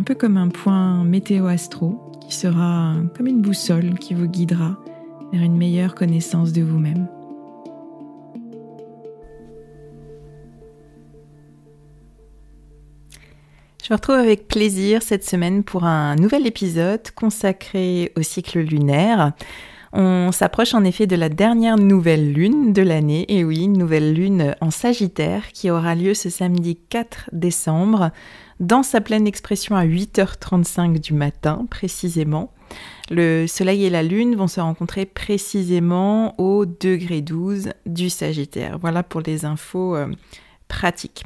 un peu comme un point météo-astro qui sera comme une boussole qui vous guidera vers une meilleure connaissance de vous-même. Je vous retrouve avec plaisir cette semaine pour un nouvel épisode consacré au cycle lunaire. On s'approche en effet de la dernière nouvelle lune de l'année, et oui, une nouvelle lune en Sagittaire qui aura lieu ce samedi 4 décembre dans sa pleine expression à 8h35 du matin précisément. Le Soleil et la Lune vont se rencontrer précisément au degré 12 du Sagittaire. Voilà pour les infos euh, pratiques.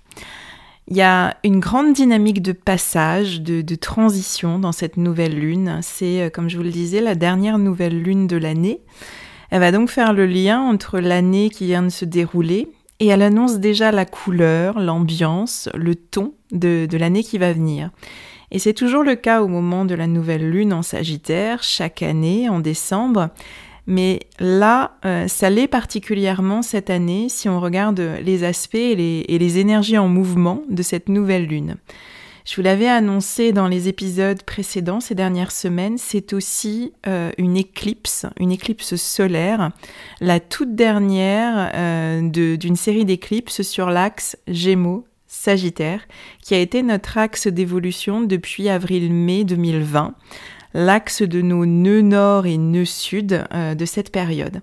Il y a une grande dynamique de passage, de, transition dans cette nouvelle lune. C'est, euh, comme je vous le disais, la dernière nouvelle lune de l'année. Elle va donc faire le lien entre l'année qui vient de se dérouler et elle annonce déjà la couleur, l'ambiance, le ton de, l'année qui va venir. Et c'est toujours le cas au moment de la nouvelle lune en Sagittaire, chaque année, en décembre. Mais là, euh, ça l'est particulièrement cette année si on regarde les aspects et les énergies en mouvement de cette nouvelle lune. Je vous l'avais annoncé dans les épisodes précédents ces dernières semaines, c'est aussi euh, une éclipse, une éclipse solaire, la toute dernière euh, d'une série d'éclipses sur l'axe Gémeaux Sagittaire, qui a été notre axe d'évolution depuis avril-mai 2020, l'axe de nos nœuds nord et nœuds sud euh, de cette période.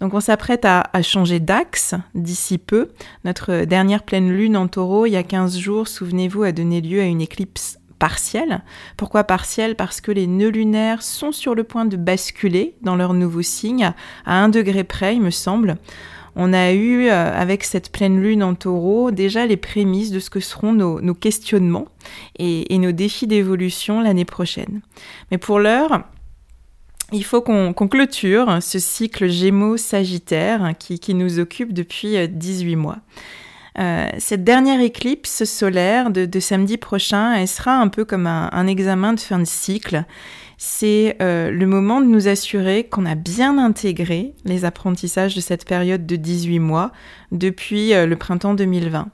Donc on s'apprête à, changer d'axe d'ici peu. Notre dernière pleine lune en taureau, il y a 15 jours, souvenez-vous, a donné lieu à une éclipse partielle. Pourquoi partielle? Parce que les nœuds lunaires sont sur le point de basculer dans leur nouveau signe, à un degré près, il me semble. On a eu, euh, avec cette pleine lune en taureau, déjà les prémices de ce que seront nos, questionnements et nos défis d'évolution l'année prochaine. Mais pour l'heure, il faut qu'on clôture ce cycle Gémeaux-Sagittaire qui, nous occupe depuis 18 euh, mois. Euh, cette dernière éclipse solaire de, samedi prochain, sera un peu comme un, examen de fin de cycle. C'est euh, le moment de nous assurer qu'on a bien intégré les apprentissages de cette période de 18 mois depuis le printemps 2020.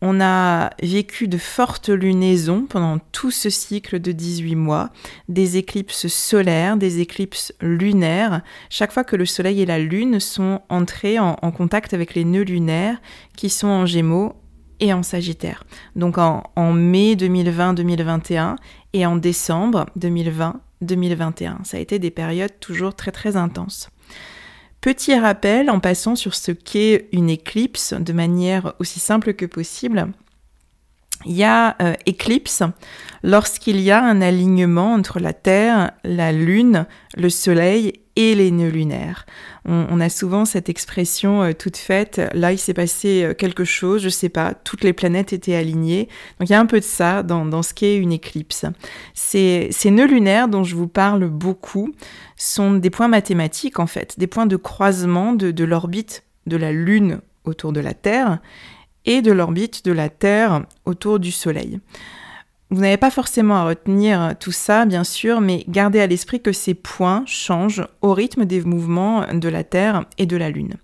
On a vécu de fortes lunaisons pendant tout ce cycle de 18 mois, des éclipses solaires, des éclipses lunaires, chaque fois que le Soleil et la Lune sont entrés en, contact avec les nœuds lunaires qui sont en Gémeaux et en Sagittaire. Donc en mai 2020-2021 et en décembre 2020-2021. Ça a été des périodes toujours très très intenses. Petit rappel en passant sur ce qu'est une éclipse de manière aussi simple que possible. Il y a euh, éclipse lorsqu'il y a un alignement entre la Terre, la Lune, le Soleil et les nœuds lunaires. On, a souvent cette expression euh, toute faite, là il s'est passé euh, quelque chose, je sais pas, toutes les planètes étaient alignées. Donc il y a un peu de ça dans, ce qu'est une éclipse. Ces, nœuds lunaires dont je vous parle beaucoup sont des points mathématiques en fait, des points de croisement de l'orbite de la Lune autour de la Terre et de l'orbite de la Terre autour du Soleil. Vous n'avez pas forcément à retenir tout ça, bien sûr, mais gardez à l'esprit que ces points changent au rythme des mouvements de la Terre et de la Lune.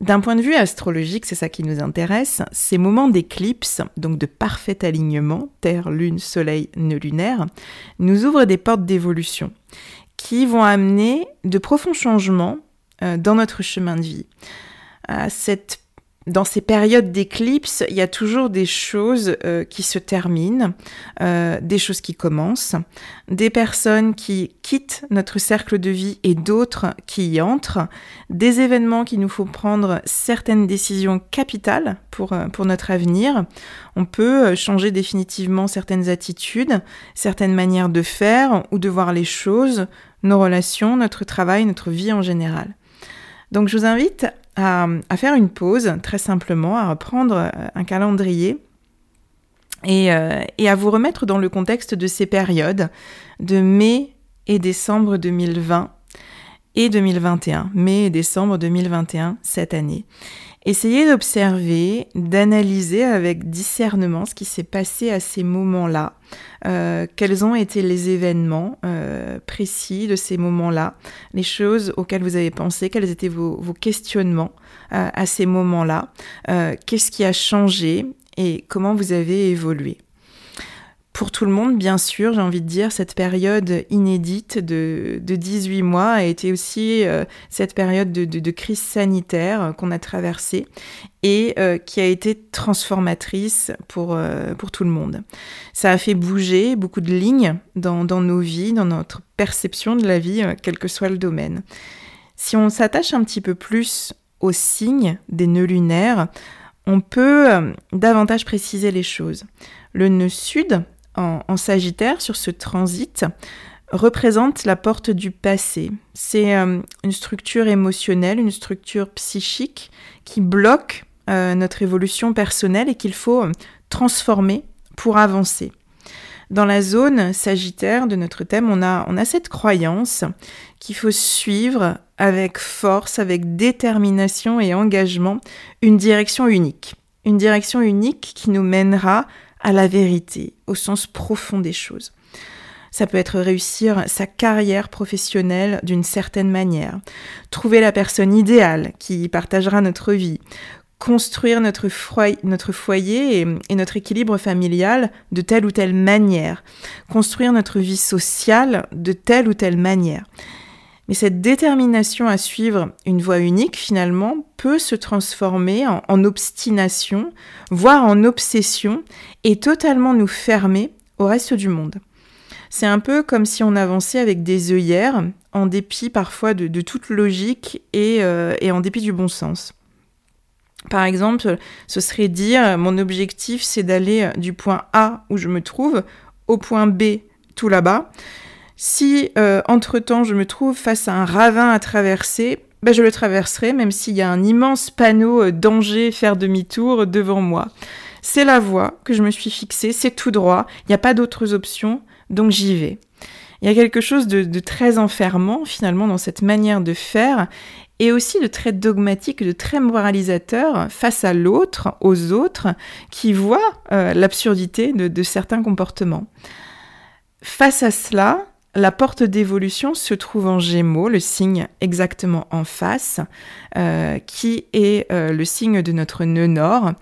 D'un point de vue astrologique, c'est ça qui nous intéresse, ces moments d'éclipse, donc de parfait alignement, Terre, Lune, Soleil, nœud lunaire, nous ouvrent des portes d'évolution qui vont amener de profonds changements euh, dans notre chemin de vie. Dans ces périodes d'éclipse, il y a toujours des choses euh, qui se terminent, euh, des choses qui commencent, des personnes qui quittent notre cercle de vie et d'autres qui y entrent, des événements qui nous font prendre certaines décisions capitales pour, euh, pour notre avenir. On peut changer définitivement certaines attitudes, certaines manières de faire ou de voir les choses, nos relations, notre travail, notre vie en général. Donc je vous invite à, faire une pause, très simplement, à reprendre euh, un calendrier et, euh, et, à vous remettre dans le contexte de ces périodes de mai et décembre 2020 et 2021, mai et décembre 2021 cette année. Essayez d'observer, d'analyser avec discernement ce qui s'est passé à ces moments-là, euh, quels ont été les événements euh, précis de ces moments-là, les choses auxquelles vous avez pensé, quels étaient vos, questionnements euh, à ces moments-là, qu'est-ce qui a changé et comment vous avez évolué? Pour tout le monde, bien sûr, j'ai envie de dire, cette période inédite de, de 18 mois a été aussi euh, cette période de, crise sanitaire qu'on a traversée et euh, qui a été transformatrice pour, euh, pour tout le monde. Ça a fait bouger beaucoup de lignes dans, dans nos vies, dans notre perception de la vie, quel que soit le domaine. Si on s'attache un petit peu plus aux signes des nœuds lunaires, on peut davantage préciser les choses. Le nœud sud, en, Sagittaire sur ce transit représente la porte du passé. C'est euh, une structure émotionnelle, une structure psychique qui bloque euh, notre évolution personnelle et qu'il faut euh, transformer pour avancer. Dans la zone sagittaire de notre thème, on a, on a cette croyance qu'il faut suivre avec force, avec détermination et engagement une direction unique. Une direction unique qui nous mènera à la vérité, au sens profond des choses. Ça peut être réussir sa carrière professionnelle d'une certaine manière, trouver la personne idéale qui partagera notre vie, construire notre, foyer et, notre équilibre familial de telle ou telle manière, construire notre vie sociale de telle ou telle manière. Mais cette détermination à suivre une voie unique, finalement, peut se transformer en, obstination, voire en obsession, et totalement nous fermer au reste du monde. C'est un peu comme si on avançait avec des œillères, en dépit parfois de, toute logique et, euh, et en dépit du bon sens. Par exemple, ce serait dire mon objectif c'est d'aller du point A où je me trouve au point B tout là-bas. Si euh, entre-temps je me trouve face à un ravin à traverser, ben, je le traverserai même s'il y a un immense panneau euh, danger, faire demi-tour devant moi. C'est la voie que je me suis fixée, c'est tout droit, il n'y a pas d'autres options, donc j'y vais. Il y a quelque chose de, très enfermant finalement dans cette manière de faire et aussi de très dogmatique, de très moralisateur face à l'autre, aux autres, qui voient euh, l'absurdité de certains comportements. Face à cela, la porte d'évolution se trouve en Gémeaux, le signe exactement en face, euh, qui est euh, le signe de notre nœud nord.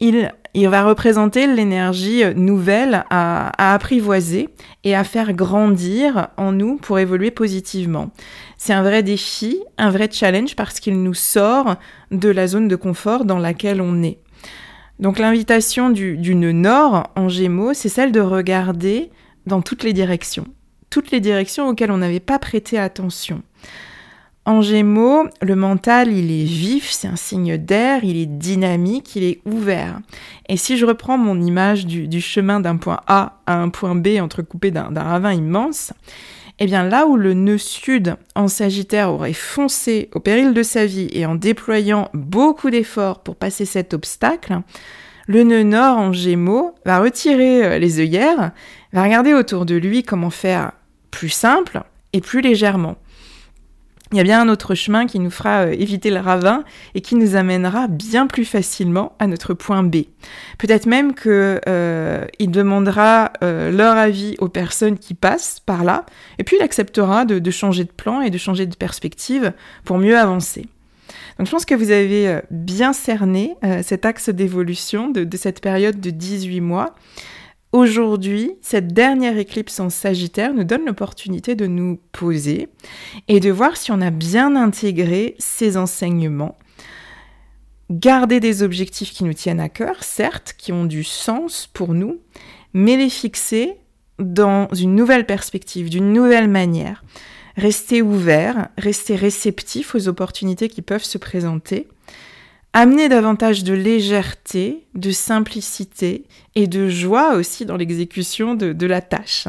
Il, va représenter l'énergie nouvelle à, apprivoiser et à faire grandir en nous pour évoluer positivement. C'est un vrai défi, un vrai challenge parce qu'il nous sort de la zone de confort dans laquelle on est. Donc l'invitation du, du nœud nord en Gémeaux, c'est celle de regarder dans toutes les directions toutes les directions auxquelles on n'avait pas prêté attention. En gémeaux, le mental, il est vif, c'est un signe d'air, il est dynamique, il est ouvert. Et si je reprends mon image du, chemin d'un point A à un point B entrecoupé d'un ravin immense, eh bien là où le nœud sud en Sagittaire aurait foncé au péril de sa vie et en déployant beaucoup d'efforts pour passer cet obstacle, le nœud nord en Gémeaux va retirer euh, les œillères, va regarder autour de lui comment faire plus simple et plus légèrement il y a bien un autre chemin qui nous fera euh, éviter le ravin et qui nous amènera bien plus facilement à notre point B. Peut-être même qu'il euh, demandera euh, leur avis aux personnes qui passent par là, et puis il acceptera de, changer de plan et de changer de perspective pour mieux avancer. Donc je pense que vous avez bien cerné cet axe d'évolution de, de, cette période de 18 mois. Aujourd'hui, cette dernière éclipse en Sagittaire nous donne l'opportunité de nous poser et de voir si on a bien intégré ces enseignements. Garder des objectifs qui nous tiennent à cœur, certes, qui ont du sens pour nous, mais les fixer dans une nouvelle perspective, d'une nouvelle manière. Rester ouvert, rester réceptif aux opportunités qui peuvent se présenter amener davantage de légèreté, de simplicité et de joie aussi dans l'exécution de, la tâche.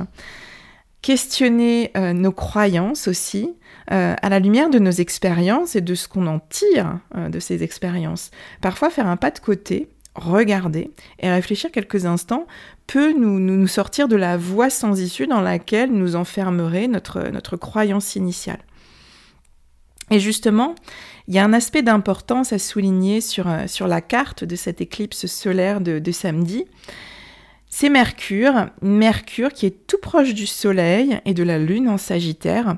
Questionner euh, nos croyances aussi euh, à la lumière de nos expériences et de ce qu'on en tire euh, de ces expériences. Parfois faire un pas de côté, regarder et réfléchir quelques instants peut nous, nous, sortir de la voie sans issue dans laquelle nous enfermerait notre, notre croyance initiale. Et justement, il y a un aspect d'importance à souligner sur, euh, la carte de cette éclipse solaire de, samedi. C'est Mercure, Mercure qui est tout proche du Soleil et de la Lune en Sagittaire.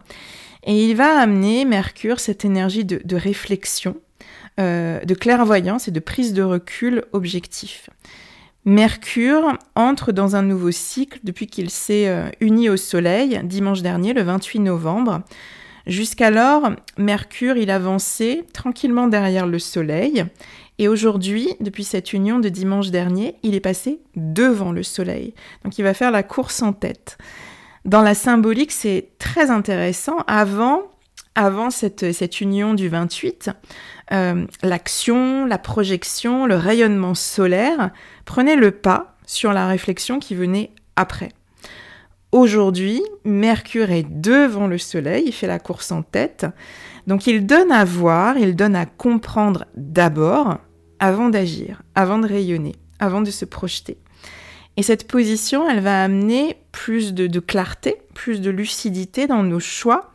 Et il va amener, Mercure, cette énergie de, de réflexion, euh, de clairvoyance et de prise de recul objectif. Mercure entre dans un nouveau cycle depuis qu'il s'est euh, uni au Soleil dimanche dernier, le 28 novembre. Jusqu'alors, Mercure, il avançait tranquillement derrière le Soleil. Et aujourd'hui, depuis cette union de dimanche dernier, il est passé devant le Soleil. Donc il va faire la course en tête. Dans la symbolique, c'est très intéressant. Avant, avant cette, union du 28, euh, l'action, la projection, le rayonnement solaire prenaient le pas sur la réflexion qui venait après. Aujourd'hui, Mercure est devant le Soleil, il fait la course en tête. Donc il donne à voir, il donne à comprendre d'abord avant d'agir, avant de rayonner, avant de se projeter. Et cette position, elle va amener plus de, clarté, plus de lucidité dans nos choix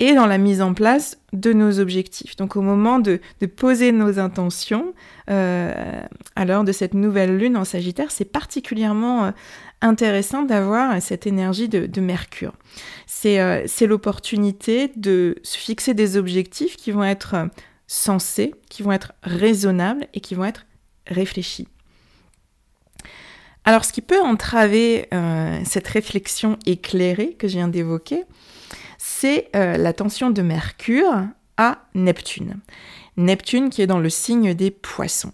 et dans la mise en place de nos objectifs. Donc au moment de, poser nos intentions, euh, à l'heure de cette nouvelle lune en Sagittaire, c'est particulièrement euh, intéressant d'avoir cette énergie de, Mercure. Euh, c'est l'opportunité de se fixer des objectifs qui vont être euh, sensés, qui vont être raisonnables et qui vont être réfléchis. Alors ce qui peut entraver euh, cette réflexion éclairée que je viens d'évoquer, c'est l'attention de Mercure à Neptune. Neptune qui est dans le signe des poissons.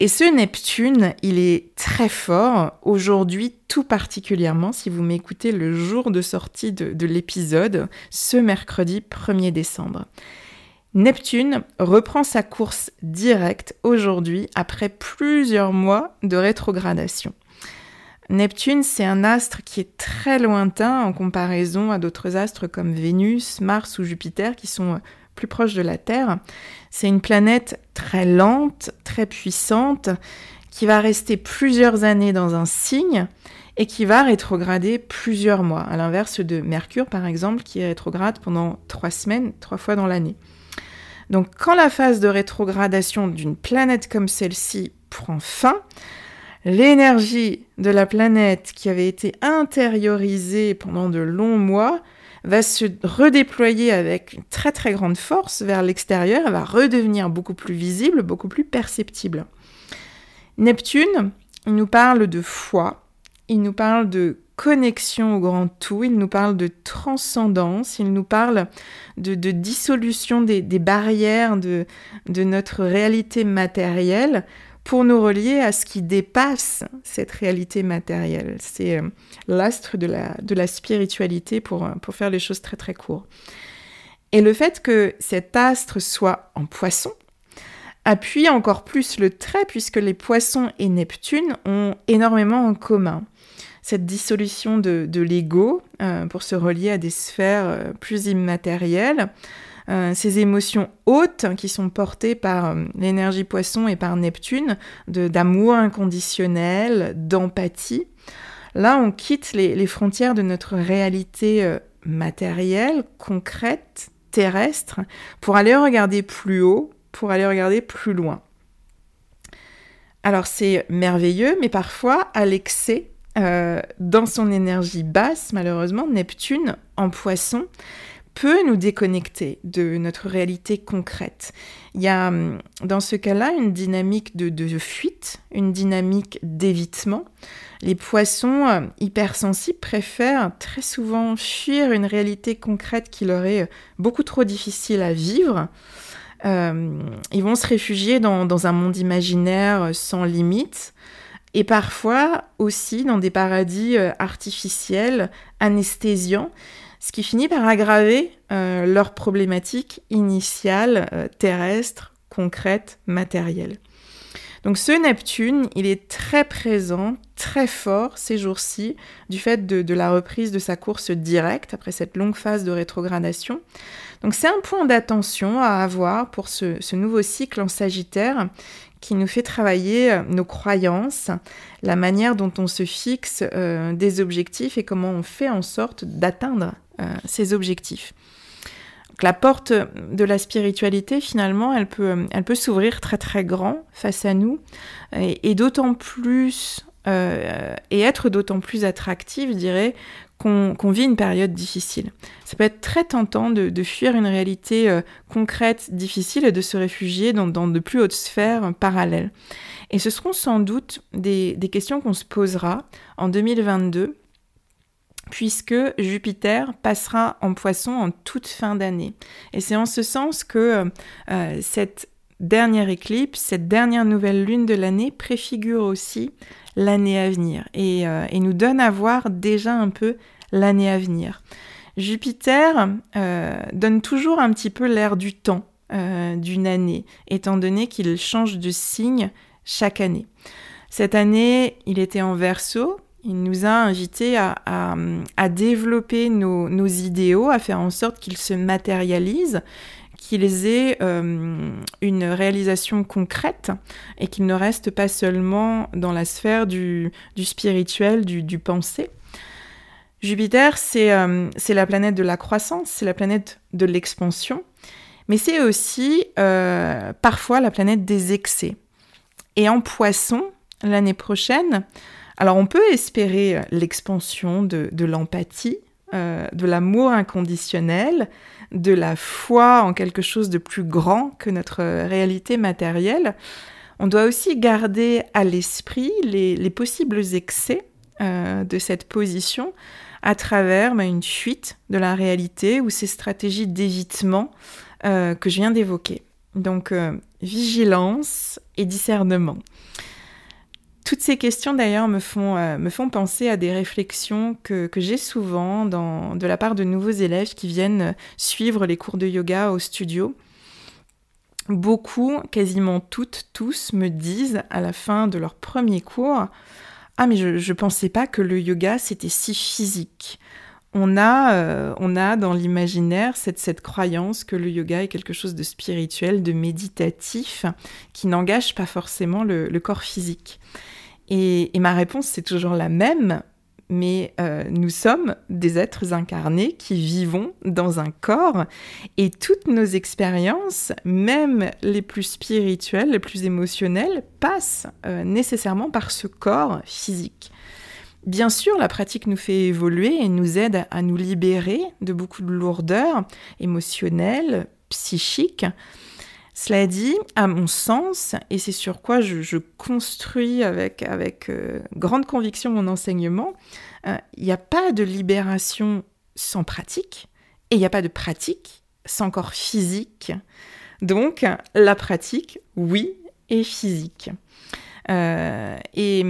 Et ce Neptune, il est très fort aujourd'hui, tout particulièrement si vous m'écoutez le jour de sortie de, l'épisode, ce mercredi 1er décembre. Neptune reprend sa course directe aujourd'hui après plusieurs mois de rétrogradation. Neptune, c'est un astre qui est très lointain en comparaison à d'autres astres comme Vénus, Mars ou Jupiter qui sont plus proche de la Terre. C'est une planète très lente, très puissante, qui va rester plusieurs années dans un signe et qui va rétrograder plusieurs mois, à l'inverse de Mercure par exemple, qui rétrograde pendant trois semaines, trois fois dans l'année. Donc quand la phase de rétrogradation d'une planète comme celle-ci prend fin, l'énergie de la planète qui avait été intériorisée pendant de longs mois va se redéployer avec une très très grande force vers l'extérieur, elle va redevenir beaucoup plus visible, beaucoup plus perceptible. Neptune, il nous parle de foi, il nous parle de connexion au grand tout, il nous parle de transcendance, il nous parle de, dissolution des, barrières de, de notre réalité matérielle pour nous relier à ce qui dépasse cette réalité matérielle. C'est euh, l'astre de la, spiritualité pour, euh, pour faire les choses très très courtes. Et le fait que cet astre soit en poisson appuie encore plus le trait puisque les poissons et Neptune ont énormément en commun. Cette dissolution de, l'ego euh, pour se relier à des sphères plus immatérielles, euh, ces émotions hautes qui sont portées par l'énergie poisson et par Neptune, d'amour inconditionnel, d'empathie. Là, on quitte les, frontières de notre réalité matérielle, concrète, terrestre, pour aller regarder plus haut, pour aller regarder plus loin. Alors c'est merveilleux, mais parfois à l'excès, euh, dans son énergie basse, malheureusement, Neptune en poisson peut nous déconnecter de notre réalité concrète. Il y a hum, dans ce cas-là une dynamique de, fuite, une dynamique d'évitement. Les poissons euh, hypersensibles préfèrent très souvent fuir une réalité concrète qui leur est beaucoup trop difficile à vivre. Euh, ils vont se réfugier dans, un monde imaginaire sans limite et parfois aussi dans des paradis euh, artificiels, anesthésiants, ce qui finit par aggraver euh, leur problématique initiale, terrestre, concrète, matérielle. Donc ce Neptune, il est très présent, très fort ces jours-ci, du fait de, la reprise de sa course directe après cette longue phase de rétrogradation. Donc c'est un point d'attention à avoir pour ce, nouveau cycle en Sagittaire qui nous fait travailler euh, nos croyances, la manière dont on se fixe euh, des objectifs et comment on fait en sorte d'atteindre euh, ces objectifs la porte de la spiritualité, finalement, elle peut, elle peut s'ouvrir très très grand face à nous, et, d'autant plus, euh, et être d'autant plus attractive, je dirais, qu'on vit une période difficile. Ça peut être très tentant de, fuir une réalité euh, concrète, difficile, et de se réfugier dans, de plus hautes sphères parallèles. Et ce seront sans doute des questions qu'on se posera en 2022 puisque Jupiter passera en poisson en toute fin d'année. Et c'est en ce sens que euh, cette dernière éclipse, cette dernière nouvelle lune de l'année préfigure aussi l'année à venir euh, et, nous donne à voir déjà un peu l'année à venir. Jupiter euh, donne toujours un petit peu l'air du temps d'une année, étant donné qu'il change de signe chaque année. Cette année, il était en verso, il nous a invités à, développer nos, idéaux, à faire en sorte qu'ils se matérialisent, qu'ils aient euh, une réalisation concrète et qu'ils ne restent pas seulement dans la sphère du, spirituel, du, pensée. Jupiter, euh, c'est la planète de la croissance, c'est la planète de l'expansion, mais c'est aussi euh, parfois la planète des excès. Et en poisson, l'année prochaine, alors on peut espérer euh, l'expansion de, l'empathie, euh, de l'amour inconditionnel, de la foi en quelque chose de plus grand que notre réalité matérielle. On doit aussi garder à l'esprit les, possibles excès euh, de cette position à travers bah, une fuite de la réalité ou ces stratégies d'évitement que je viens d'évoquer. Donc vigilance et discernement. Toutes ces questions d'ailleurs me, font, euh, penser à des réflexions que, j'ai souvent dans, de la part de nouveaux élèves qui viennent suivre les cours de yoga au studio. Beaucoup, quasiment toutes, tous me disent à la fin de leur premier cours Ah, mais je ne pensais pas que le yoga c'était si physique. On a, euh, dans l'imaginaire cette croyance que le yoga est quelque chose de spirituel, de méditatif, qui n'engage pas forcément le corps physique. Et, ma réponse, c'est toujours la même, mais euh, nous sommes des êtres incarnés qui vivons dans un corps et toutes nos expériences, même les plus spirituelles, les plus émotionnelles, passent euh, nécessairement par ce corps physique. Bien sûr, la pratique nous fait évoluer et nous aide à nous libérer de beaucoup de lourdeurs émotionnelles, psychiques, cela dit, à mon sens, et c'est sur quoi je, construis avec, euh, grande conviction mon enseignement, euh, il n'y a pas de libération sans pratique, et il n'y a pas de pratique sans corps physique. Donc, la pratique, oui, est physique. et,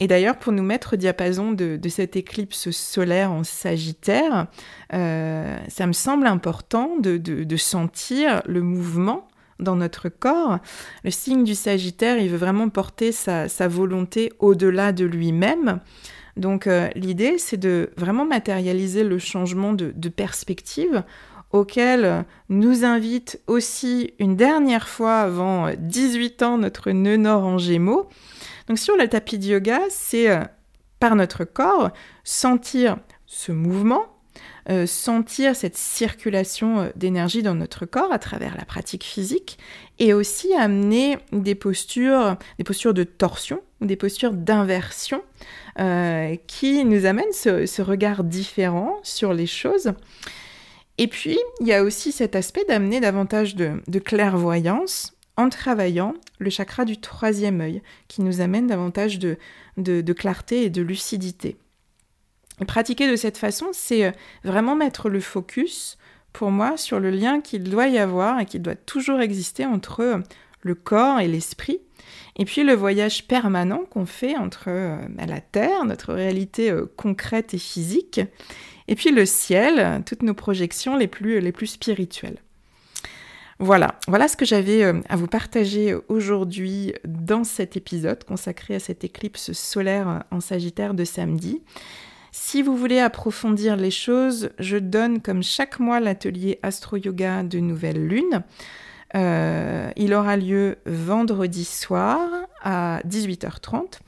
d'ailleurs, pour nous mettre au diapason de, cette éclipse solaire en Sagittaire, ça me semble important de, sentir le mouvement dans notre corps. Le signe du Sagittaire, il veut vraiment porter sa, volonté au-delà de lui-même. Donc euh, l'idée, c'est de vraiment matérialiser le changement de, perspective auquel nous invite aussi une dernière fois avant 18 ans notre nœud nord en gémeaux. Donc sur le tapis de yoga, c'est euh, par notre corps sentir ce mouvement, euh, sentir cette circulation euh, d'énergie dans notre corps à travers la pratique physique et aussi amener des postures, des postures de torsion, des postures d'inversion euh, qui nous amènent ce, regard différent sur les choses. Et puis, il y a aussi cet aspect d'amener davantage de, clairvoyance en travaillant le chakra du troisième œil, qui nous amène davantage de clarté et de lucidité. Pratiquer de cette façon, c'est euh, vraiment mettre le focus, pour moi, sur le lien qu'il doit y avoir et qu'il doit toujours exister entre euh, le corps et l'esprit. Et puis le voyage permanent qu'on fait entre euh, la Terre, notre réalité concrète et physique, et puis le ciel, toutes nos projections les plus, les plus spirituelles. Voilà, voilà ce que j'avais à vous partager aujourd'hui dans cet épisode consacré à cette éclipse solaire en Sagittaire de samedi. Si vous voulez approfondir les choses, je donne comme chaque mois l'atelier Astro Yoga de Nouvelle Lune. Euh, il aura lieu vendredi soir à 18h30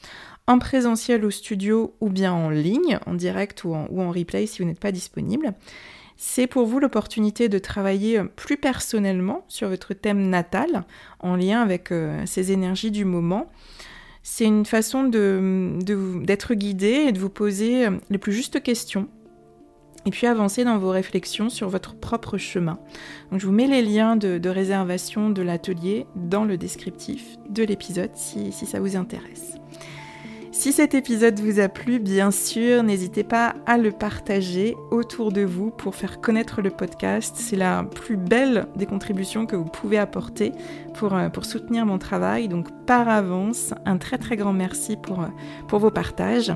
en présentiel au studio ou bien en ligne, en direct ou en, replay si vous n'êtes pas disponible. C'est pour vous l'opportunité de travailler plus personnellement sur votre thème natal en lien avec euh, ces énergies du moment c'est une façon d'être guidé et de vous poser euh, les plus justes questions et puis avancer dans vos réflexions sur votre propre chemin. Je vous mets les liens de, réservation de l'atelier dans le descriptif de l'épisode si ça vous intéresse. Si cet épisode vous a plu, bien sûr, n'hésitez pas à le partager autour de vous pour faire connaître le podcast. C'est la plus belle des contributions que vous pouvez apporter pour, euh, soutenir mon travail. Donc par avance, un très très grand merci euh, pour vos partages.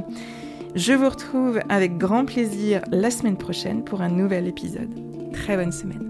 Je vous retrouve avec grand plaisir la semaine prochaine pour un nouvel épisode. Très bonne semaine.